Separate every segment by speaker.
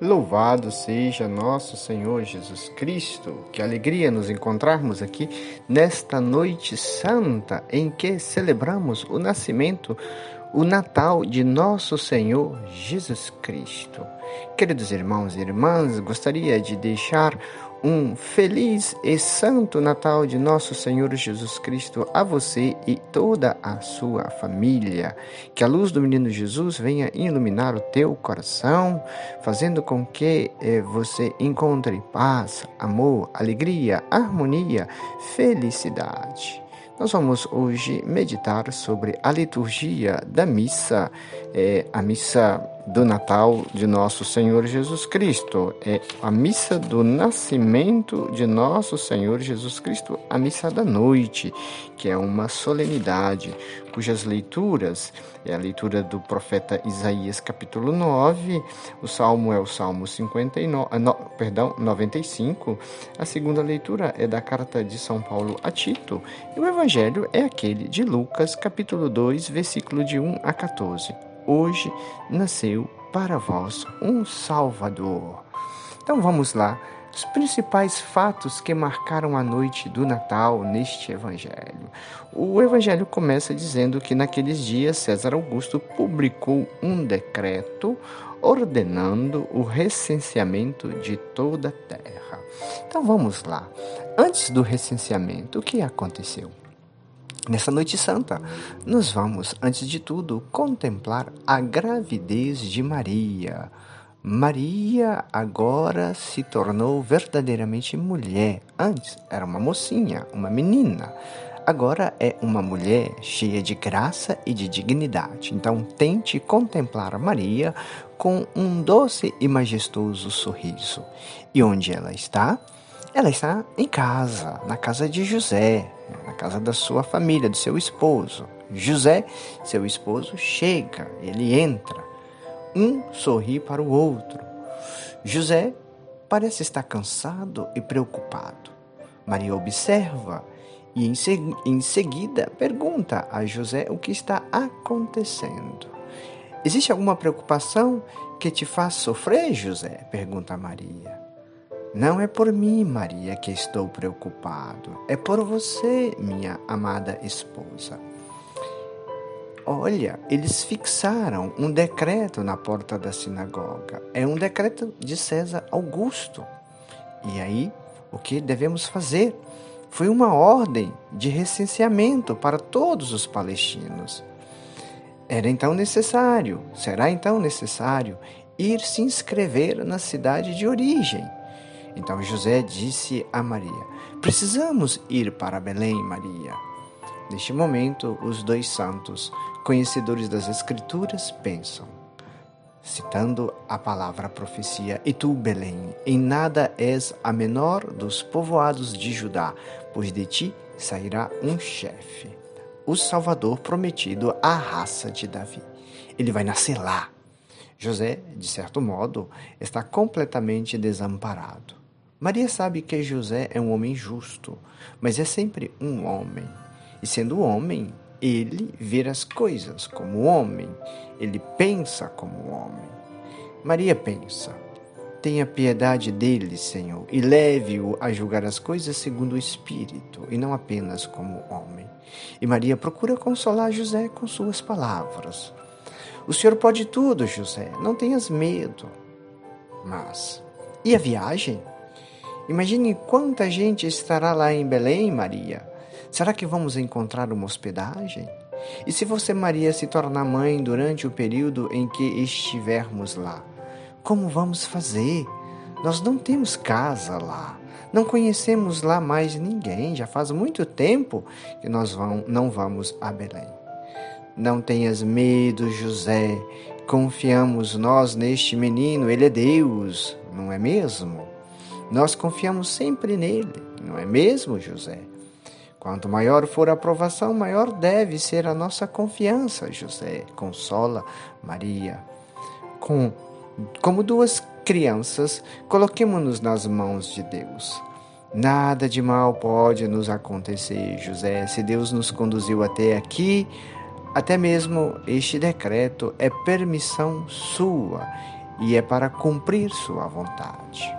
Speaker 1: Louvado seja nosso Senhor Jesus Cristo. Que alegria nos encontrarmos aqui nesta noite santa em que celebramos o nascimento, o Natal de nosso Senhor Jesus Cristo. Queridos irmãos e irmãs, gostaria de deixar um feliz e santo Natal de nosso Senhor Jesus Cristo a você e toda a sua família. Que a luz do menino Jesus venha iluminar o teu coração, fazendo com que eh, você encontre paz, amor, alegria, harmonia, felicidade. Nós vamos hoje meditar sobre a liturgia da missa, é, a missa do Natal de nosso Senhor Jesus Cristo. É a missa do nascimento de nosso Senhor Jesus Cristo, a missa da noite, que é uma solenidade cujas leituras é a leitura do profeta Isaías capítulo 9, o salmo é o salmo 59, ah, no, perdão, 95, a segunda leitura é da carta de São Paulo a Tito, e o evangelho é aquele de Lucas capítulo 2, versículo de 1 a 14 hoje nasceu para vós um Salvador. Então vamos lá, os principais fatos que marcaram a noite do Natal neste Evangelho. O Evangelho começa dizendo que naqueles dias César Augusto publicou um decreto ordenando o recenseamento de toda a terra. Então vamos lá. Antes do recenseamento, o que aconteceu? Nessa noite santa, nós vamos, antes de tudo, contemplar a gravidez de Maria. Maria agora se tornou verdadeiramente mulher. Antes era uma mocinha, uma menina. Agora é uma mulher cheia de graça e de dignidade. Então tente contemplar Maria com um doce e majestoso sorriso. E onde ela está? Ela está em casa, na casa de José, na casa da sua família, do seu esposo. José, seu esposo, chega, ele entra. Um sorri para o outro. José parece estar cansado e preocupado. Maria observa e em, em seguida pergunta a José o que está acontecendo. Existe alguma preocupação que te faz sofrer, José? pergunta Maria. Não é por mim, Maria, que estou preocupado, é por você, minha amada esposa. Olha, eles fixaram um decreto na porta da sinagoga. É um decreto de César Augusto. E aí, o que devemos fazer? Foi uma ordem de recenseamento para todos os palestinos. Era então necessário, será então necessário, ir se inscrever na cidade de origem então José disse a Maria: Precisamos ir para Belém, Maria. Neste momento, os dois santos, conhecedores das Escrituras, pensam, citando a palavra profecia: E tu, Belém, em nada és a menor dos povoados de Judá, pois de ti sairá um chefe, o Salvador prometido à raça de Davi. Ele vai nascer lá. José, de certo modo, está completamente desamparado. Maria sabe que José é um homem justo, mas é sempre um homem. E sendo homem, ele vê as coisas como homem, ele pensa como homem. Maria pensa: Tenha piedade dele, Senhor, e leve-o a julgar as coisas segundo o Espírito, e não apenas como homem. E Maria procura consolar José com suas palavras. O Senhor pode tudo, José, não tenhas medo. Mas, e a viagem? Imagine quanta gente estará lá em Belém, Maria. Será que vamos encontrar uma hospedagem? E se você, Maria, se tornar mãe durante o período em que estivermos lá? Como vamos fazer? Nós não temos casa lá. Não conhecemos lá mais ninguém. Já faz muito tempo que nós não vamos a Belém. Não tenhas medo, José. Confiamos nós neste menino. Ele é Deus, não é mesmo? Nós confiamos sempre nele, não é mesmo, José? Quanto maior for a aprovação, maior deve ser a nossa confiança, José. Consola Maria. Com, como duas crianças, coloquemos-nos nas mãos de Deus. Nada de mal pode nos acontecer, José, se Deus nos conduziu até aqui. Até mesmo este decreto é permissão sua e é para cumprir sua vontade.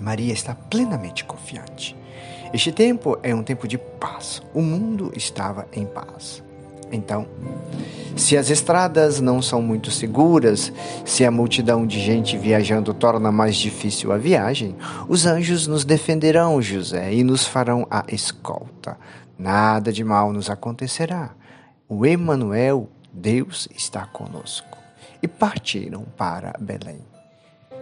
Speaker 1: Maria está plenamente confiante. Este tempo é um tempo de paz. O mundo estava em paz. Então, se as estradas não são muito seguras, se a multidão de gente viajando torna mais difícil a viagem, os anjos nos defenderão, José, e nos farão a escolta. Nada de mal nos acontecerá. O Emanuel, Deus está conosco. E partiram para Belém.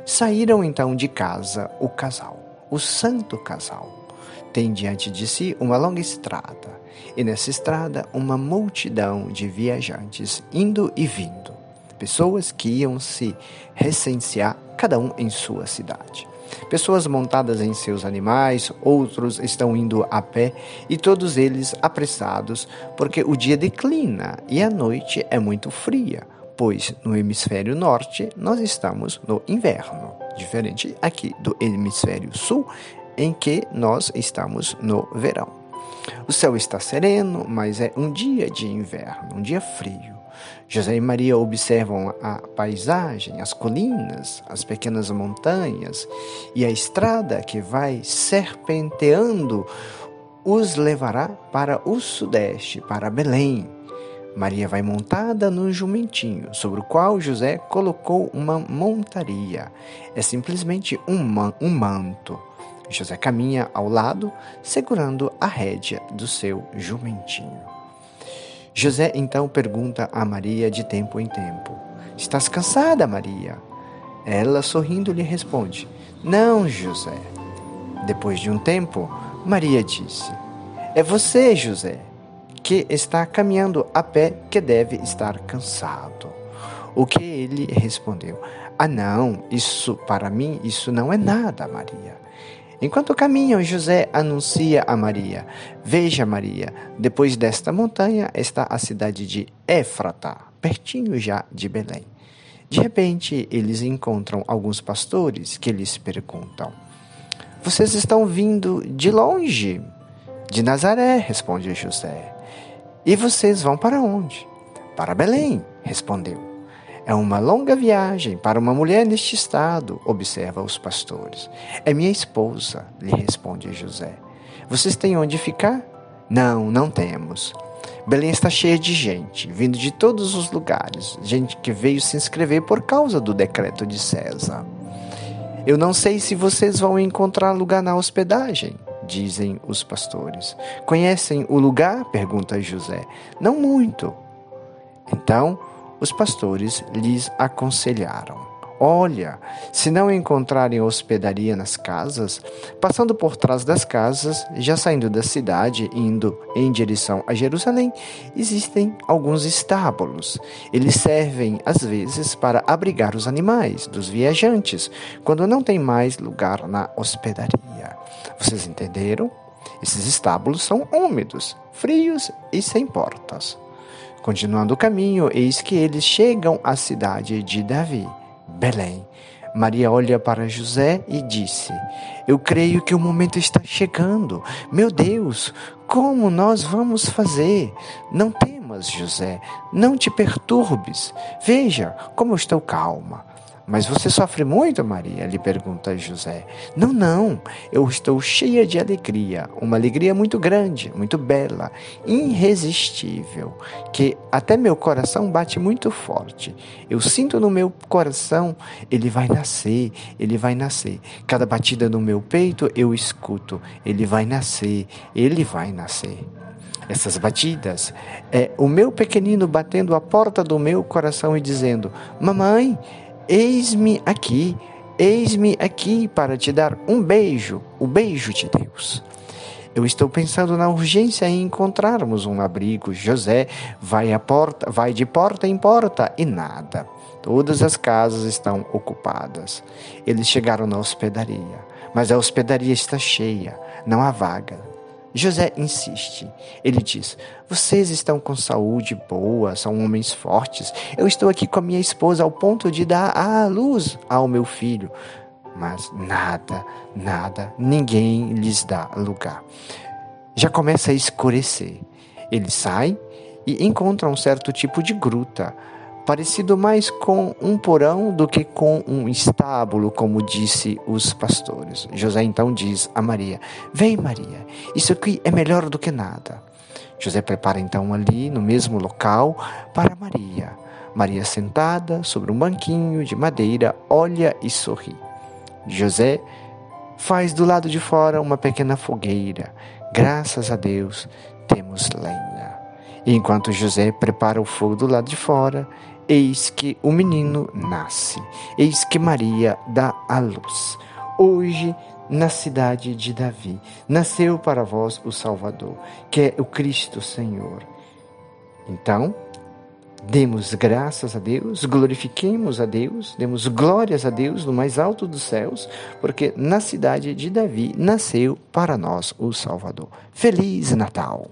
Speaker 1: Saíram então de casa o casal, o santo casal tem diante de si uma longa estrada, e nessa estrada uma multidão de viajantes indo e vindo, pessoas que iam se recensear, cada um em sua cidade. Pessoas montadas em seus animais, outros estão indo a pé e todos eles apressados, porque o dia declina e a noite é muito fria, pois no hemisfério norte nós estamos no inverno, diferente aqui do hemisfério sul, em que nós estamos no verão. O céu está sereno, mas é um dia de inverno, um dia frio. José e Maria observam a paisagem, as colinas, as pequenas montanhas e a estrada que vai serpenteando os levará para o sudeste, para Belém. Maria vai montada num jumentinho, sobre o qual José colocou uma montaria. É simplesmente um, man um manto. José caminha ao lado, segurando a rédea do seu jumentinho. José então pergunta a Maria de tempo em tempo: Estás cansada, Maria? Ela, sorrindo, lhe responde: Não, José. Depois de um tempo, Maria disse: É você, José, que está caminhando a pé que deve estar cansado. O que ele respondeu: Ah, não, isso para mim, isso não é nada, Maria. Enquanto caminham, José anuncia a Maria: Veja, Maria, depois desta montanha está a cidade de Éfrata, pertinho já de Belém. De repente, eles encontram alguns pastores que lhes perguntam: Vocês estão vindo de longe? De Nazaré, responde José. E vocês vão para onde? Para Belém, respondeu. É uma longa viagem para uma mulher neste estado, observa os pastores. É minha esposa, lhe responde José. Vocês têm onde ficar? Não, não temos. Belém está cheia de gente, vindo de todos os lugares, gente que veio se inscrever por causa do decreto de César. Eu não sei se vocês vão encontrar lugar na hospedagem, dizem os pastores. Conhecem o lugar? pergunta José. Não muito. Então, os pastores lhes aconselharam: Olha, se não encontrarem hospedaria nas casas, passando por trás das casas, já saindo da cidade, indo em direção a Jerusalém, existem alguns estábulos. Eles servem, às vezes, para abrigar os animais dos viajantes, quando não tem mais lugar na hospedaria. Vocês entenderam? Esses estábulos são úmidos, frios e sem portas. Continuando o caminho, eis que eles chegam à cidade de Davi, Belém. Maria olha para José e disse: Eu creio que o momento está chegando. Meu Deus, como nós vamos fazer? Não temas, José, não te perturbes. Veja como estou calma. Mas você sofre muito, Maria? lhe pergunta José. Não, não, eu estou cheia de alegria, uma alegria muito grande, muito bela, irresistível, que até meu coração bate muito forte. Eu sinto no meu coração, ele vai nascer, ele vai nascer. Cada batida no meu peito eu escuto, ele vai nascer, ele vai nascer essas batidas, é o meu pequenino batendo a porta do meu coração e dizendo: Mamãe, Eis-me aqui, eis-me aqui para te dar um beijo, o beijo de Deus. Eu estou pensando na urgência em encontrarmos um abrigo. José vai à porta, vai de porta em porta e nada. Todas as casas estão ocupadas. Eles chegaram na hospedaria, mas a hospedaria está cheia, não há vaga. José insiste. Ele diz: Vocês estão com saúde boa, são homens fortes. Eu estou aqui com a minha esposa ao ponto de dar a luz ao meu filho. Mas nada, nada, ninguém lhes dá lugar. Já começa a escurecer. Eles saem e encontram um certo tipo de gruta parecido mais com um porão do que com um estábulo, como disse os pastores. José então diz a Maria: Vem, Maria, isso aqui é melhor do que nada. José prepara então ali, no mesmo local, para Maria. Maria sentada sobre um banquinho de madeira, olha e sorri. José faz do lado de fora uma pequena fogueira. Graças a Deus temos lenha. E enquanto José prepara o fogo do lado de fora, eis que o menino nasce. Eis que Maria dá a luz. Hoje, na cidade de Davi, nasceu para vós o Salvador, que é o Cristo Senhor. Então, Demos graças a Deus, glorifiquemos a Deus, demos glórias a Deus no mais alto dos céus, porque na cidade de Davi nasceu para nós o Salvador. Feliz Natal!